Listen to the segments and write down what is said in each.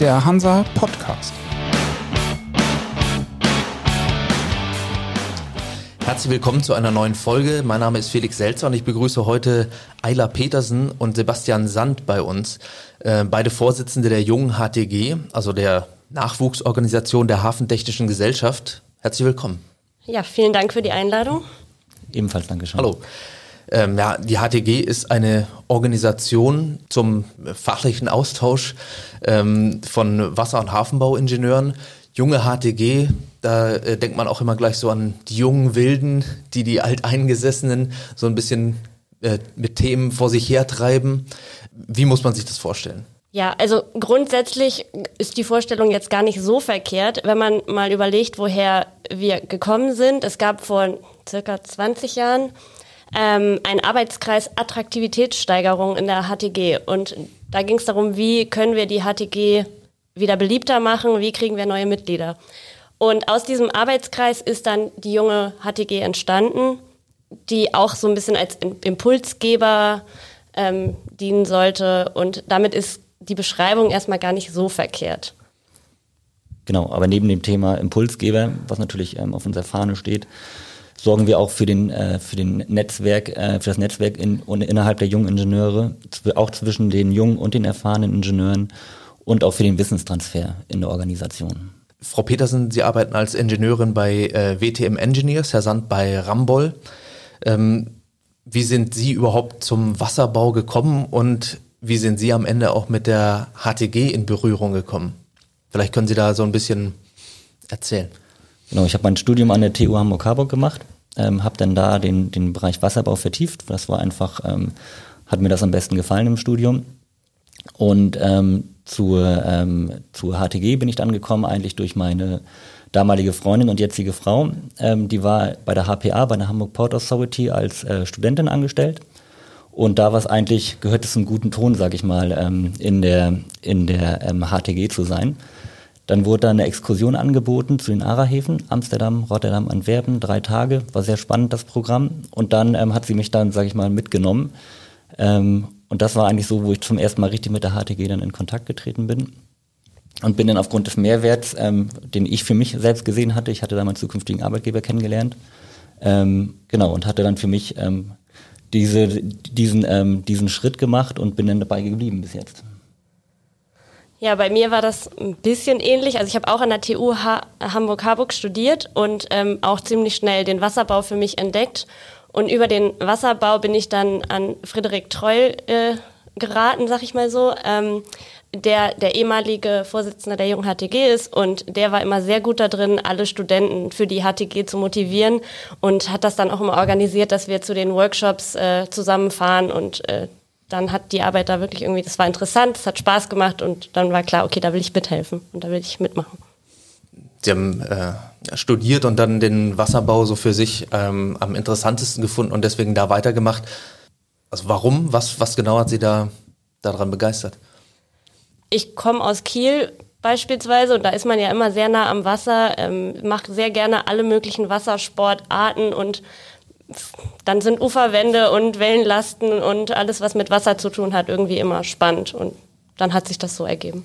der Hansa Podcast. Herzlich willkommen zu einer neuen Folge. Mein Name ist Felix Selzer und ich begrüße heute Ayla Petersen und Sebastian Sand bei uns. Äh, beide Vorsitzende der jungen HTG, also der Nachwuchsorganisation der Hafentechnischen Gesellschaft. Herzlich willkommen. Ja, vielen Dank für die Einladung. Ebenfalls Dankeschön. Hallo. Ähm, ja, die HTG ist eine Organisation zum fachlichen Austausch ähm, von Wasser- und Hafenbauingenieuren. Junge HTG, da äh, denkt man auch immer gleich so an die jungen Wilden, die die Alteingesessenen so ein bisschen äh, mit Themen vor sich hertreiben. Wie muss man sich das vorstellen? Ja, also grundsätzlich ist die Vorstellung jetzt gar nicht so verkehrt, wenn man mal überlegt, woher wir gekommen sind. Es gab vor circa 20 Jahren ähm, einen Arbeitskreis Attraktivitätssteigerung in der HTG. Und da ging es darum, wie können wir die HTG wieder beliebter machen, wie kriegen wir neue Mitglieder. Und aus diesem Arbeitskreis ist dann die junge HTG entstanden, die auch so ein bisschen als Impulsgeber ähm, dienen sollte. Und damit ist die Beschreibung erstmal gar nicht so verkehrt. Genau, aber neben dem Thema Impulsgeber, was natürlich ähm, auf unserer Fahne steht, sorgen wir auch für den äh, für den Netzwerk äh, für das Netzwerk in, und innerhalb der jungen Ingenieure, auch zwischen den jungen und den erfahrenen Ingenieuren und auch für den Wissenstransfer in der Organisation. Frau Petersen, Sie arbeiten als Ingenieurin bei äh, WTM Engineers, Herr Sand bei Ramboll. Ähm, wie sind Sie überhaupt zum Wasserbau gekommen und wie sind Sie am Ende auch mit der HTG in Berührung gekommen? Vielleicht können Sie da so ein bisschen erzählen. Genau, ich habe mein Studium an der TU Hamburg-Harburg gemacht, ähm, habe dann da den, den Bereich Wasserbau vertieft. Das war einfach, ähm, hat mir das am besten gefallen im Studium. Und ähm, zur, ähm, zur HTG bin ich dann gekommen, eigentlich durch meine damalige Freundin und jetzige Frau. Ähm, die war bei der HPA, bei der Hamburg Port Authority als äh, Studentin angestellt. Und da war es eigentlich, gehört es zum guten Ton, sag ich mal, ähm, in der, in der ähm, HTG zu sein. Dann wurde da eine Exkursion angeboten zu den Ara-Häfen, Amsterdam, Rotterdam, Antwerpen, drei Tage. War sehr spannend, das Programm. Und dann ähm, hat sie mich dann, sage ich mal, mitgenommen. Ähm, und das war eigentlich so, wo ich zum ersten Mal richtig mit der HTG dann in Kontakt getreten bin. Und bin dann aufgrund des Mehrwerts, ähm, den ich für mich selbst gesehen hatte, ich hatte da meinen zukünftigen Arbeitgeber kennengelernt, ähm, genau, und hatte dann für mich ähm, diese, diesen, ähm, diesen Schritt gemacht und bin dann dabei geblieben bis jetzt. Ja, bei mir war das ein bisschen ähnlich. Also ich habe auch an der TU ha Hamburg-Harburg studiert und ähm, auch ziemlich schnell den Wasserbau für mich entdeckt. Und über den Wasserbau bin ich dann an Friedrich Treul äh, geraten, sag ich mal so, ähm, der der ehemalige Vorsitzende der jungen HTG ist und der war immer sehr gut da drin, alle Studenten für die HTG zu motivieren und hat das dann auch immer organisiert, dass wir zu den Workshops äh, zusammenfahren und äh, dann hat die Arbeit da wirklich irgendwie, das war interessant, es hat Spaß gemacht und dann war klar, okay, da will ich mithelfen und da will ich mitmachen. Sie haben äh, studiert und dann den Wasserbau so für sich ähm, am interessantesten gefunden und deswegen da weitergemacht. Also warum? Was, was genau hat Sie da daran begeistert? Ich komme aus Kiel beispielsweise und da ist man ja immer sehr nah am Wasser, ähm, macht sehr gerne alle möglichen Wassersportarten und dann sind Uferwände und Wellenlasten und alles, was mit Wasser zu tun hat, irgendwie immer spannend. Und dann hat sich das so ergeben.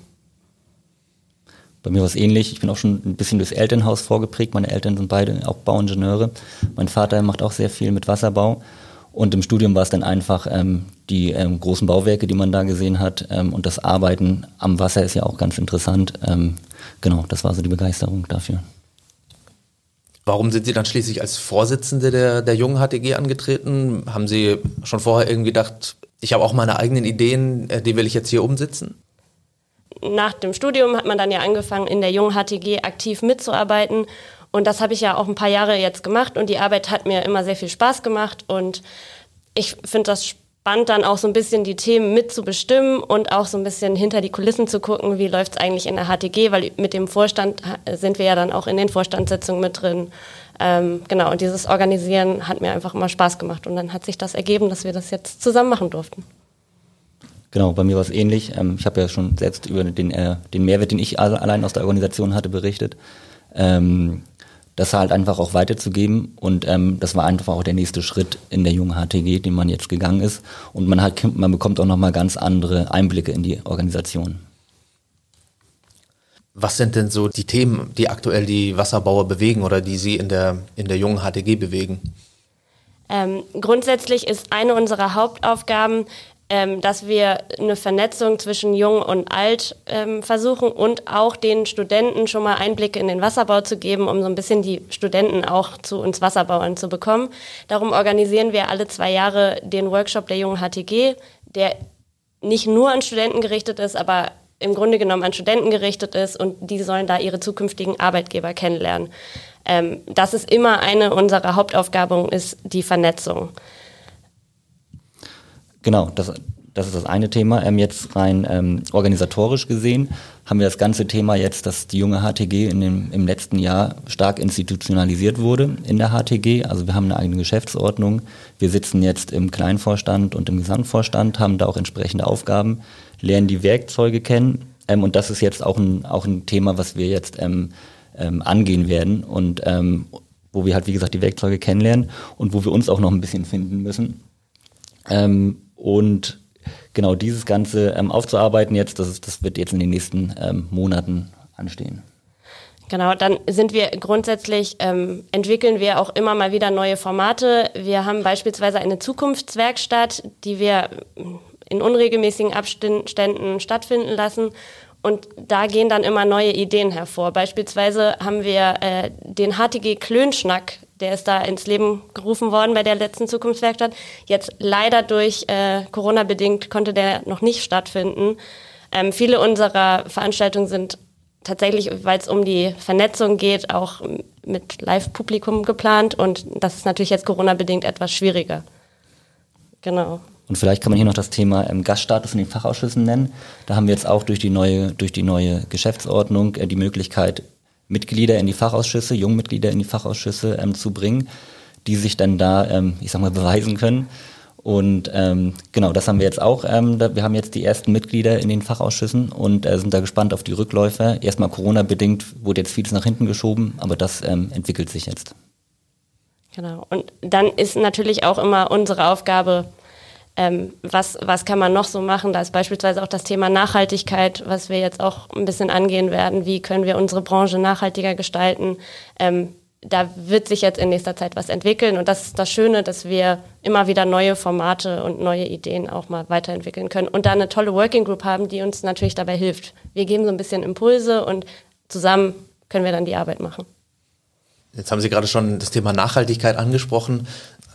Bei mir war es ähnlich. Ich bin auch schon ein bisschen durchs Elternhaus vorgeprägt. Meine Eltern sind beide auch Bauingenieure. Mein Vater macht auch sehr viel mit Wasserbau. Und im Studium war es dann einfach ähm, die ähm, großen Bauwerke, die man da gesehen hat. Ähm, und das Arbeiten am Wasser ist ja auch ganz interessant. Ähm, genau, das war so die Begeisterung dafür. Warum sind Sie dann schließlich als Vorsitzende der, der jungen HTG angetreten? Haben Sie schon vorher irgendwie gedacht, ich habe auch meine eigenen Ideen, äh, die will ich jetzt hier umsetzen? Nach dem Studium hat man dann ja angefangen, in der jungen HTG aktiv mitzuarbeiten. Und das habe ich ja auch ein paar Jahre jetzt gemacht und die Arbeit hat mir immer sehr viel Spaß gemacht und ich finde das spannend, dann auch so ein bisschen die Themen mitzubestimmen und auch so ein bisschen hinter die Kulissen zu gucken, wie läuft es eigentlich in der HTG, weil mit dem Vorstand sind wir ja dann auch in den Vorstandssitzungen mit drin. Ähm, genau, und dieses Organisieren hat mir einfach immer Spaß gemacht und dann hat sich das ergeben, dass wir das jetzt zusammen machen durften. Genau, bei mir war es ähnlich. Ähm, ich habe ja schon selbst über den, äh, den Mehrwert, den ich allein aus der Organisation hatte, berichtet. Ähm, das halt einfach auch weiterzugeben. Und ähm, das war einfach auch der nächste Schritt in der jungen HTG, den man jetzt gegangen ist. Und man hat, man bekommt auch nochmal ganz andere Einblicke in die Organisation. Was sind denn so die Themen, die aktuell die Wasserbauer bewegen oder die Sie in der, in der jungen HTG bewegen? Ähm, grundsätzlich ist eine unserer Hauptaufgaben, ähm, dass wir eine Vernetzung zwischen Jung und Alt ähm, versuchen und auch den Studenten schon mal Einblicke in den Wasserbau zu geben, um so ein bisschen die Studenten auch zu uns Wasserbauern zu bekommen. Darum organisieren wir alle zwei Jahre den Workshop der jungen HTG, der nicht nur an Studenten gerichtet ist, aber im Grunde genommen an Studenten gerichtet ist und die sollen da ihre zukünftigen Arbeitgeber kennenlernen. Ähm, das ist immer eine unserer Hauptaufgaben, ist die Vernetzung. Genau, das, das ist das eine Thema. Ähm, jetzt rein ähm, organisatorisch gesehen haben wir das ganze Thema jetzt, dass die junge HTG in dem, im letzten Jahr stark institutionalisiert wurde in der HTG. Also wir haben eine eigene Geschäftsordnung. Wir sitzen jetzt im Kleinvorstand und im Gesamtvorstand, haben da auch entsprechende Aufgaben, lernen die Werkzeuge kennen. Ähm, und das ist jetzt auch ein, auch ein Thema, was wir jetzt ähm, ähm, angehen werden und ähm, wo wir halt, wie gesagt, die Werkzeuge kennenlernen und wo wir uns auch noch ein bisschen finden müssen. Ähm, und genau dieses Ganze ähm, aufzuarbeiten jetzt, das, ist, das wird jetzt in den nächsten ähm, Monaten anstehen. Genau, dann sind wir grundsätzlich, ähm, entwickeln wir auch immer mal wieder neue Formate. Wir haben beispielsweise eine Zukunftswerkstatt, die wir in unregelmäßigen Abständen stattfinden lassen. Und da gehen dann immer neue Ideen hervor. Beispielsweise haben wir äh, den HTG Klönschnack, der ist da ins Leben gerufen worden bei der letzten Zukunftswerkstatt. Jetzt leider durch äh, Corona bedingt konnte der noch nicht stattfinden. Ähm, viele unserer Veranstaltungen sind tatsächlich, weil es um die Vernetzung geht, auch mit Live-Publikum geplant. Und das ist natürlich jetzt Corona-bedingt etwas schwieriger. Genau. Und vielleicht kann man hier noch das Thema ähm, Gaststatus in den Fachausschüssen nennen. Da haben wir jetzt auch durch die neue, durch die neue Geschäftsordnung äh, die Möglichkeit, Mitglieder in die Fachausschüsse, Jungmitglieder in die Fachausschüsse ähm, zu bringen, die sich dann da, ähm, ich sag mal, beweisen können. Und ähm, genau, das haben wir jetzt auch. Ähm, da, wir haben jetzt die ersten Mitglieder in den Fachausschüssen und äh, sind da gespannt auf die Rückläufe. Erstmal Corona-bedingt wurde jetzt vieles nach hinten geschoben, aber das ähm, entwickelt sich jetzt. Genau. Und dann ist natürlich auch immer unsere Aufgabe, ähm, was, was kann man noch so machen? Da ist beispielsweise auch das Thema Nachhaltigkeit, was wir jetzt auch ein bisschen angehen werden. Wie können wir unsere Branche nachhaltiger gestalten? Ähm, da wird sich jetzt in nächster Zeit was entwickeln und das ist das Schöne, dass wir immer wieder neue Formate und neue Ideen auch mal weiterentwickeln können und da eine tolle Working Group haben, die uns natürlich dabei hilft. Wir geben so ein bisschen Impulse und zusammen können wir dann die Arbeit machen. Jetzt haben Sie gerade schon das Thema Nachhaltigkeit angesprochen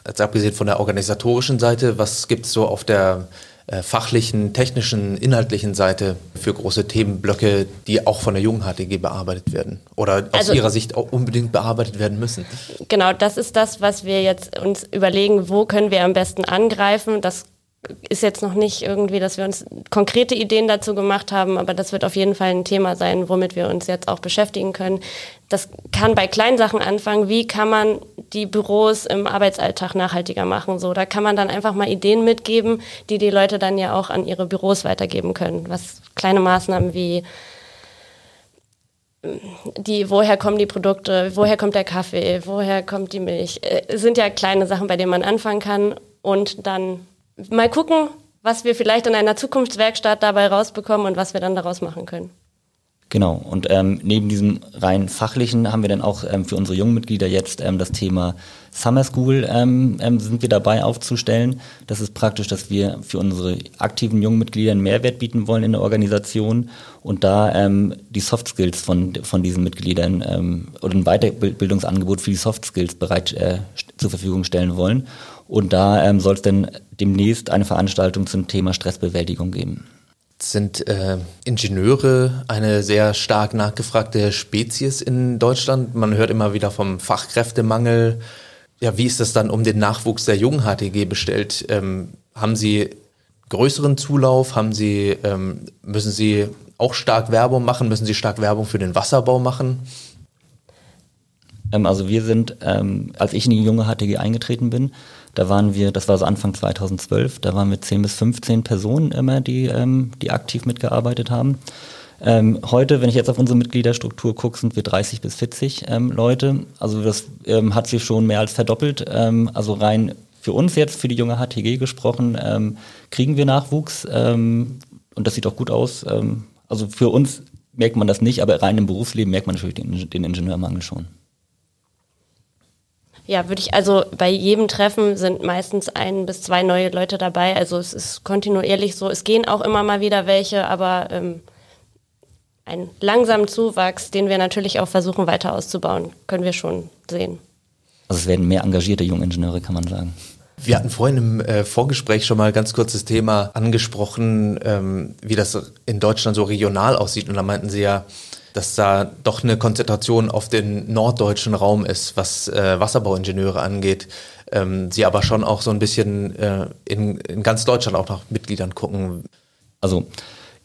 jetzt abgesehen von der organisatorischen Seite, was gibt es so auf der äh, fachlichen, technischen, inhaltlichen Seite für große Themenblöcke, die auch von der jungen HTG bearbeitet werden oder aus also, Ihrer Sicht auch unbedingt bearbeitet werden müssen? Genau, das ist das, was wir jetzt uns überlegen, wo können wir am besten angreifen. Das ist jetzt noch nicht irgendwie, dass wir uns konkrete Ideen dazu gemacht haben, aber das wird auf jeden Fall ein Thema sein, womit wir uns jetzt auch beschäftigen können. Das kann bei kleinen Sachen anfangen. Wie kann man die Büros im Arbeitsalltag nachhaltiger machen? So, da kann man dann einfach mal Ideen mitgeben, die die Leute dann ja auch an ihre Büros weitergeben können. Was kleine Maßnahmen wie die, woher kommen die Produkte, woher kommt der Kaffee, woher kommt die Milch, äh, sind ja kleine Sachen, bei denen man anfangen kann und dann mal gucken, was wir vielleicht in einer Zukunftswerkstatt dabei rausbekommen und was wir dann daraus machen können. Genau, und ähm, neben diesem rein fachlichen haben wir dann auch ähm, für unsere jungen Mitglieder jetzt ähm, das Thema Summer School ähm, ähm, sind wir dabei aufzustellen. Das ist praktisch, dass wir für unsere aktiven jungen Mitglieder einen Mehrwert bieten wollen in der Organisation und da ähm, die Soft Skills von, von diesen Mitgliedern oder ein Weiterbildungsangebot für die Soft Skills bereit äh, zur Verfügung stellen wollen. Und da ähm, soll es dann demnächst eine Veranstaltung zum Thema Stressbewältigung geben. Sind äh, Ingenieure eine sehr stark nachgefragte Spezies in Deutschland? Man hört immer wieder vom Fachkräftemangel. Ja, wie ist das dann um den Nachwuchs der jungen HTG bestellt? Ähm, haben Sie größeren Zulauf? Haben Sie, ähm, müssen Sie auch stark Werbung machen? Müssen Sie stark Werbung für den Wasserbau machen? Ähm, also wir sind, ähm, als ich in die junge HTG eingetreten bin, da waren wir, das war so Anfang 2012, da waren wir 10 bis 15 Personen immer, die, ähm, die aktiv mitgearbeitet haben. Ähm, heute, wenn ich jetzt auf unsere Mitgliederstruktur gucke, sind wir 30 bis 40 ähm, Leute. Also das ähm, hat sich schon mehr als verdoppelt. Ähm, also rein für uns jetzt, für die junge HTG gesprochen, ähm, kriegen wir Nachwuchs und das sieht auch gut aus. also für uns merkt man das nicht, aber rein im Berufsleben merkt man natürlich den, den Ingenieurmangel schon. Ja, würde ich, also bei jedem Treffen sind meistens ein bis zwei neue Leute dabei. Also es ist kontinuierlich so. Es gehen auch immer mal wieder welche, aber ähm, einen langsamen Zuwachs, den wir natürlich auch versuchen weiter auszubauen, können wir schon sehen. Also es werden mehr engagierte junge Ingenieure, kann man sagen. Wir hatten vorhin im äh, Vorgespräch schon mal ganz kurz das Thema angesprochen, ähm, wie das in Deutschland so regional aussieht. Und da meinten Sie ja, dass da doch eine Konzentration auf den norddeutschen Raum ist, was äh, Wasserbauingenieure angeht. Ähm, Sie aber schon auch so ein bisschen äh, in, in ganz Deutschland auch nach Mitgliedern gucken. Also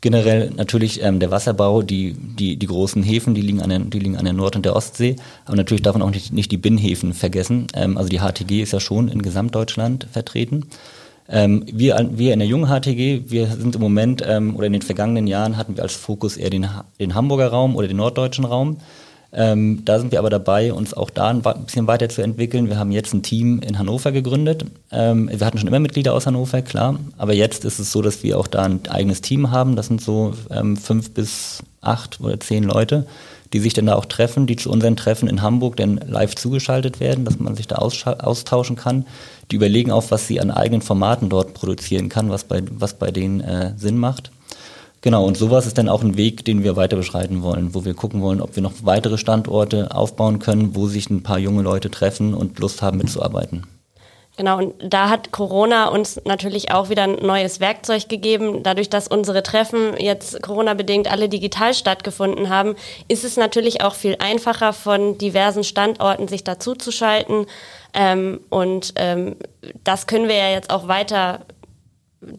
generell natürlich ähm, der Wasserbau, die, die, die großen Häfen, die liegen, an der, die liegen an der Nord- und der Ostsee. Aber natürlich darf man auch nicht, nicht die Binnenhäfen vergessen. Ähm, also die HTG ist ja schon in Gesamtdeutschland vertreten. Ähm, wir, wir in der jungen HTG, wir sind im Moment ähm, oder in den vergangenen Jahren hatten wir als Fokus eher den, den Hamburger Raum oder den norddeutschen Raum. Ähm, da sind wir aber dabei, uns auch da ein bisschen weiterzuentwickeln. Wir haben jetzt ein Team in Hannover gegründet. Ähm, wir hatten schon immer Mitglieder aus Hannover, klar. Aber jetzt ist es so, dass wir auch da ein eigenes Team haben. Das sind so ähm, fünf bis acht oder zehn Leute, die sich dann da auch treffen, die zu unseren Treffen in Hamburg dann live zugeschaltet werden, dass man sich da austauschen kann. Die überlegen auch, was sie an eigenen Formaten dort produzieren kann, was bei, was bei denen äh, Sinn macht. Genau, und sowas ist dann auch ein Weg, den wir weiter beschreiten wollen, wo wir gucken wollen, ob wir noch weitere Standorte aufbauen können, wo sich ein paar junge Leute treffen und Lust haben mitzuarbeiten. Genau, und da hat Corona uns natürlich auch wieder ein neues Werkzeug gegeben. Dadurch, dass unsere Treffen jetzt Corona-bedingt alle digital stattgefunden haben, ist es natürlich auch viel einfacher, von diversen Standorten sich dazuzuschalten. Ähm, und ähm, das können wir ja jetzt auch weiter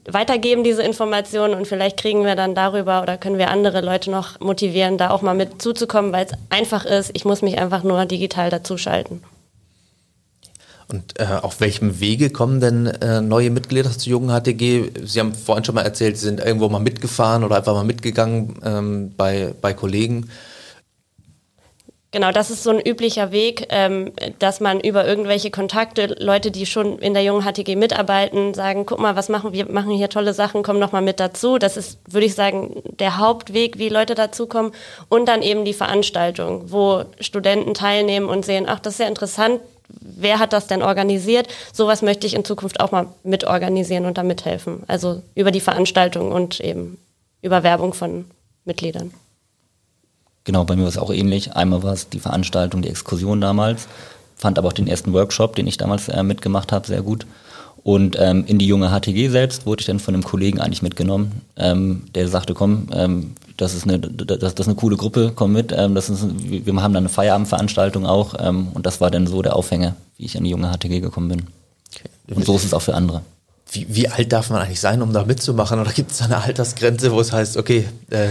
weitergeben, diese Informationen und vielleicht kriegen wir dann darüber oder können wir andere Leute noch motivieren, da auch mal mit zuzukommen, weil es einfach ist. Ich muss mich einfach nur digital dazuschalten. Und äh, auf welchem Wege kommen denn äh, neue Mitglieder zur jungen HTG? Sie haben vorhin schon mal erzählt, Sie sind irgendwo mal mitgefahren oder einfach mal mitgegangen ähm, bei, bei Kollegen. Genau, das ist so ein üblicher Weg, ähm, dass man über irgendwelche Kontakte, Leute, die schon in der jungen HTG mitarbeiten, sagen, guck mal, was machen wir, machen hier tolle Sachen, komm noch mal mit dazu. Das ist, würde ich sagen, der Hauptweg, wie Leute dazukommen. Und dann eben die Veranstaltung, wo Studenten teilnehmen und sehen, ach, das ist ja interessant, wer hat das denn organisiert? Sowas möchte ich in Zukunft auch mal mitorganisieren und da mithelfen. Also über die Veranstaltung und eben über Werbung von Mitgliedern. Genau, bei mir war es auch ähnlich. Einmal war es die Veranstaltung, die Exkursion damals, fand aber auch den ersten Workshop, den ich damals äh, mitgemacht habe, sehr gut. Und ähm, in die junge HTG selbst wurde ich dann von einem Kollegen eigentlich mitgenommen, ähm, der sagte, komm, ähm, das ist eine, das, das ist eine coole Gruppe, komm mit. Ähm, das ist, wir haben dann eine Feierabendveranstaltung auch ähm, und das war dann so der Aufhänger, wie ich in die junge HTG gekommen bin. Okay. Und so ist es auch für andere. Wie, wie alt darf man eigentlich sein, um da mitzumachen? Oder gibt es eine Altersgrenze, wo es heißt, okay, äh,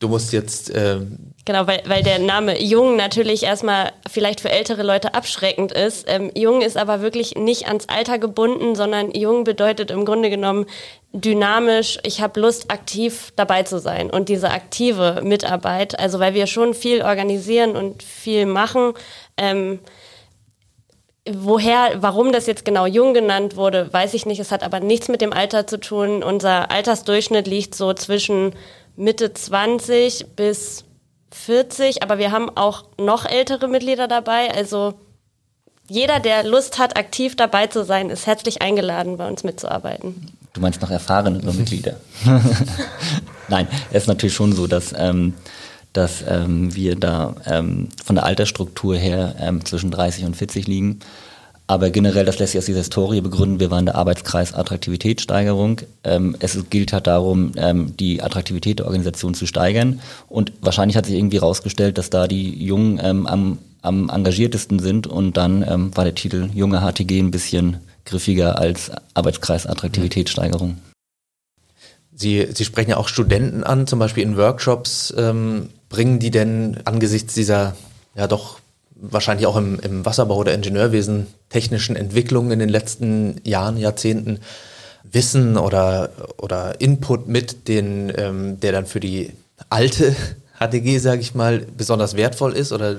du musst jetzt. Ähm genau, weil, weil der Name Jung natürlich erstmal vielleicht für ältere Leute abschreckend ist. Ähm, Jung ist aber wirklich nicht ans Alter gebunden, sondern Jung bedeutet im Grunde genommen dynamisch, ich habe Lust, aktiv dabei zu sein. Und diese aktive Mitarbeit, also weil wir schon viel organisieren und viel machen, ähm, Woher, warum das jetzt genau jung genannt wurde, weiß ich nicht. Es hat aber nichts mit dem Alter zu tun. Unser Altersdurchschnitt liegt so zwischen Mitte 20 bis 40, aber wir haben auch noch ältere Mitglieder dabei. Also jeder, der Lust hat, aktiv dabei zu sein, ist herzlich eingeladen, bei uns mitzuarbeiten. Du meinst noch erfahrene Mitglieder? Nein, es ist natürlich schon so, dass, ähm, dass ähm, wir da ähm, von der Altersstruktur her ähm, zwischen 30 und 40 liegen. Aber generell, das lässt sich aus dieser Historie begründen. Wir waren der Arbeitskreis Attraktivitätssteigerung. Ähm, es gilt halt darum, ähm, die Attraktivität der Organisation zu steigern. Und wahrscheinlich hat sich irgendwie herausgestellt, dass da die Jungen ähm, am, am engagiertesten sind. Und dann war der Titel Junge HTG ein bisschen griffiger als Arbeitskreis Attraktivitätssteigerung. Sie, Sie sprechen ja auch Studenten an, zum Beispiel in Workshops. Bringen die denn angesichts dieser ja doch wahrscheinlich auch im, im Wasserbau oder Ingenieurwesen technischen Entwicklungen in den letzten Jahren, Jahrzehnten Wissen oder, oder Input mit, den, ähm, der dann für die alte HTG, sage ich mal, besonders wertvoll ist? Oder?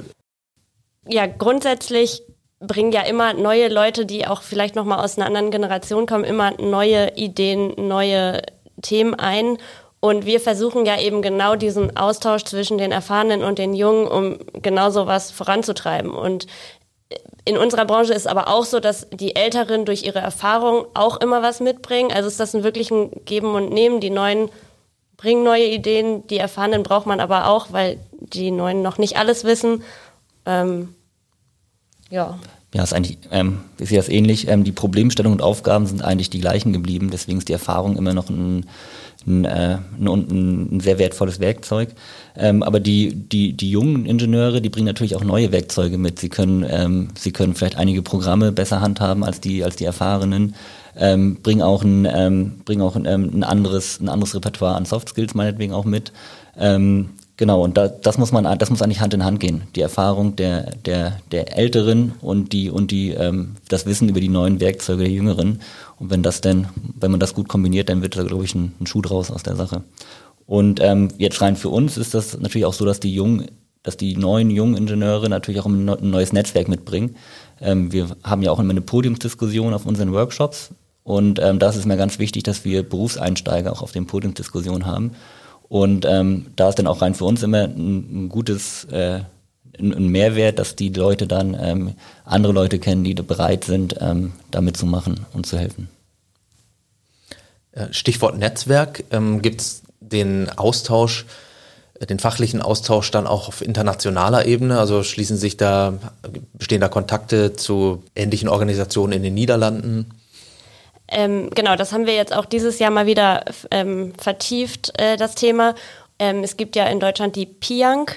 Ja, grundsätzlich bringen ja immer neue Leute, die auch vielleicht nochmal aus einer anderen Generation kommen, immer neue Ideen, neue Themen ein. Und wir versuchen ja eben genau diesen Austausch zwischen den Erfahrenen und den Jungen, um genau sowas voranzutreiben. Und in unserer Branche ist aber auch so, dass die Älteren durch ihre Erfahrung auch immer was mitbringen. Also ist das ein wirklich Geben und Nehmen. Die Neuen bringen neue Ideen, die Erfahrenen braucht man aber auch, weil die Neuen noch nicht alles wissen. Ähm, ja. Ja, ist eigentlich, ähm, ich sehe das ähnlich. Ähm, die Problemstellungen und Aufgaben sind eigentlich die gleichen geblieben, deswegen ist die Erfahrung immer noch ein, ein, äh, ein, ein sehr wertvolles Werkzeug. Ähm, aber die, die, die jungen Ingenieure, die bringen natürlich auch neue Werkzeuge mit. Sie können, ähm, sie können vielleicht einige Programme besser handhaben als die, als die Erfahrenen. Ähm, bringen auch ein, ähm, bringen auch ein, ähm, ein anderes, ein anderes Repertoire an Soft Skills meinetwegen auch mit. Ähm, Genau, und da, das muss man, das muss eigentlich Hand in Hand gehen. Die Erfahrung der, der, der Älteren und die, und die, ähm, das Wissen über die neuen Werkzeuge der Jüngeren. Und wenn das denn, wenn man das gut kombiniert, dann wird da, glaube ich, ein, ein Schuh draus aus der Sache. Und ähm, jetzt rein für uns ist das natürlich auch so, dass die jungen, dass die neuen jungen Ingenieure natürlich auch ein, neues Netzwerk mitbringen. Ähm, wir haben ja auch immer eine Podiumsdiskussion auf unseren Workshops. Und ähm, das ist mir ganz wichtig, dass wir Berufseinsteiger auch auf den Podiumsdiskussionen haben und ähm, da ist dann auch rein für uns immer ein, ein gutes äh, ein, Mehrwert, dass die Leute dann ähm, andere Leute kennen, die bereit sind, ähm, damit zu machen und zu helfen. Stichwort Netzwerk. Ähm, Gibt es den Austausch, äh, den fachlichen Austausch dann auch auf internationaler Ebene? Also schließen sich da, bestehen da Kontakte zu ähnlichen Organisationen in den Niederlanden? Ähm, genau, das haben wir jetzt auch dieses Jahr mal wieder ähm, vertieft, äh, das Thema. Ähm, es gibt ja in Deutschland die PIANG.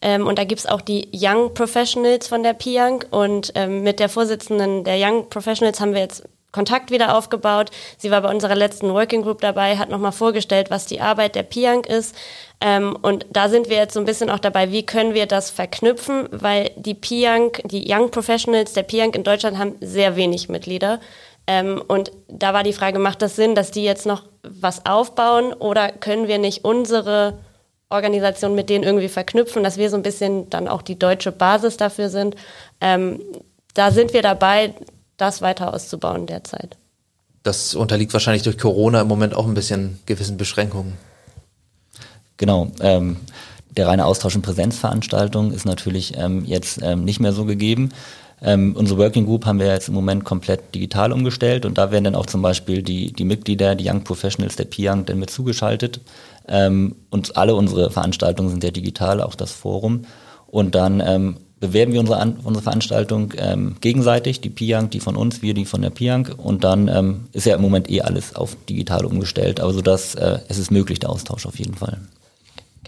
Ähm, und da gibt es auch die Young Professionals von der PIANG. Und ähm, mit der Vorsitzenden der Young Professionals haben wir jetzt Kontakt wieder aufgebaut. Sie war bei unserer letzten Working Group dabei, hat nochmal vorgestellt, was die Arbeit der PIANG ist. Ähm, und da sind wir jetzt so ein bisschen auch dabei, wie können wir das verknüpfen, weil die PIANG, die Young Professionals der PIANG in Deutschland haben sehr wenig Mitglieder. Ähm, und da war die Frage, macht das Sinn, dass die jetzt noch was aufbauen oder können wir nicht unsere Organisation mit denen irgendwie verknüpfen, dass wir so ein bisschen dann auch die deutsche Basis dafür sind. Ähm, da sind wir dabei, das weiter auszubauen derzeit. Das unterliegt wahrscheinlich durch Corona im Moment auch ein bisschen gewissen Beschränkungen. Genau. Ähm, der reine Austausch in Präsenzveranstaltungen ist natürlich ähm, jetzt ähm, nicht mehr so gegeben. Ähm, unsere Working Group haben wir jetzt im Moment komplett digital umgestellt und da werden dann auch zum Beispiel die, die Mitglieder, die Young Professionals der P-Young dann mit zugeschaltet. Ähm, und alle unsere Veranstaltungen sind ja digital, auch das Forum. Und dann ähm, bewerben wir unsere, An unsere Veranstaltung ähm, gegenseitig, die Piang, die von uns, wir die von der Piang. Und dann ähm, ist ja im Moment eh alles auf digital umgestellt. Also dass äh, es ist möglich, der Austausch auf jeden Fall.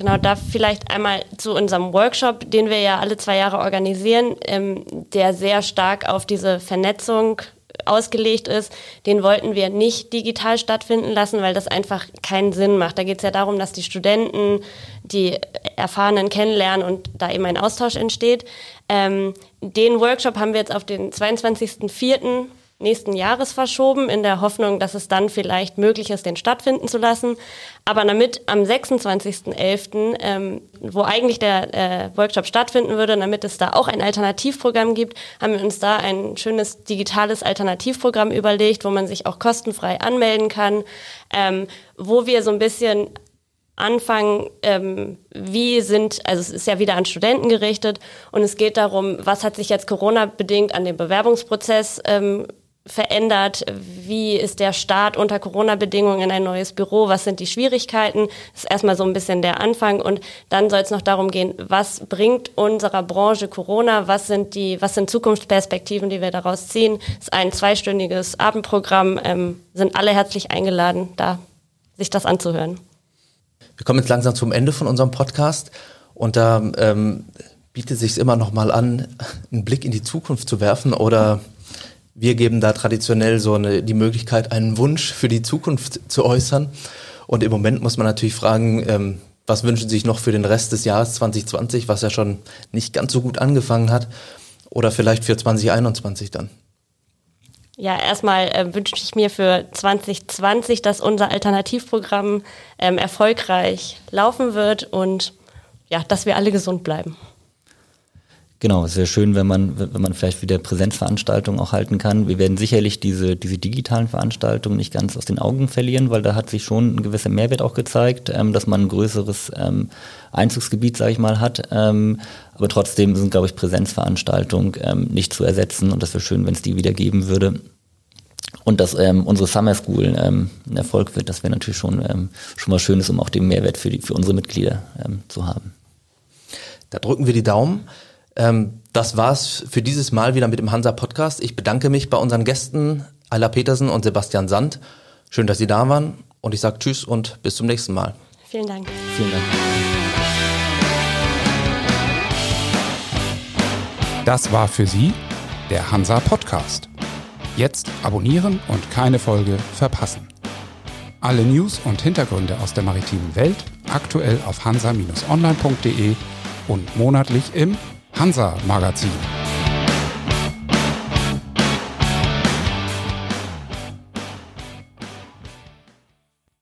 Genau, da vielleicht einmal zu unserem Workshop, den wir ja alle zwei Jahre organisieren, ähm, der sehr stark auf diese Vernetzung ausgelegt ist, den wollten wir nicht digital stattfinden lassen, weil das einfach keinen Sinn macht. Da geht es ja darum, dass die Studenten die Erfahrenen kennenlernen und da eben ein Austausch entsteht. Ähm, den Workshop haben wir jetzt auf den 22.04 nächsten Jahres verschoben, in der Hoffnung, dass es dann vielleicht möglich ist, den stattfinden zu lassen. Aber damit am 26.11., ähm, wo eigentlich der äh, Workshop stattfinden würde, damit es da auch ein Alternativprogramm gibt, haben wir uns da ein schönes digitales Alternativprogramm überlegt, wo man sich auch kostenfrei anmelden kann, ähm, wo wir so ein bisschen anfangen, ähm, wie sind, also es ist ja wieder an Studenten gerichtet und es geht darum, was hat sich jetzt Corona-bedingt an dem Bewerbungsprozess ähm, verändert? Wie ist der Start unter Corona-Bedingungen in ein neues Büro? Was sind die Schwierigkeiten? Das ist erstmal so ein bisschen der Anfang und dann soll es noch darum gehen, was bringt unserer Branche Corona? Was sind die, was sind Zukunftsperspektiven, die wir daraus ziehen? Es ist ein zweistündiges Abendprogramm, ähm, sind alle herzlich eingeladen, da sich das anzuhören. Wir kommen jetzt langsam zum Ende von unserem Podcast und da ähm, bietet sich immer noch mal an, einen Blick in die Zukunft zu werfen oder wir geben da traditionell so eine, die Möglichkeit, einen Wunsch für die Zukunft zu äußern. Und im Moment muss man natürlich fragen, ähm, was wünschen Sie sich noch für den Rest des Jahres 2020, was ja schon nicht ganz so gut angefangen hat, oder vielleicht für 2021 dann? Ja, erstmal äh, wünsche ich mir für 2020, dass unser Alternativprogramm ähm, erfolgreich laufen wird und ja, dass wir alle gesund bleiben. Genau, es wäre schön, wenn man, wenn man vielleicht wieder Präsenzveranstaltungen auch halten kann. Wir werden sicherlich diese, diese digitalen Veranstaltungen nicht ganz aus den Augen verlieren, weil da hat sich schon ein gewisser Mehrwert auch gezeigt, ähm, dass man ein größeres ähm, Einzugsgebiet, sage ich mal, hat. Ähm, aber trotzdem sind, glaube ich, Präsenzveranstaltungen ähm, nicht zu ersetzen und das wäre schön, wenn es die wieder geben würde. Und dass ähm, unsere Summer School ähm, ein Erfolg wird, das wäre natürlich schon, schon mal Schönes, um auch den Mehrwert für, die, für unsere Mitglieder zu haben. Da drücken wir die Daumen. Ähm, das war's für dieses Mal wieder mit dem Hansa Podcast. Ich bedanke mich bei unseren Gästen Ayla Petersen und Sebastian Sand. Schön, dass Sie da waren und ich sage Tschüss und bis zum nächsten Mal. Vielen Dank. Vielen Dank. Das war für Sie der Hansa Podcast. Jetzt abonnieren und keine Folge verpassen. Alle News und Hintergründe aus der maritimen Welt aktuell auf hansa-online.de und monatlich im Hansa Magazin.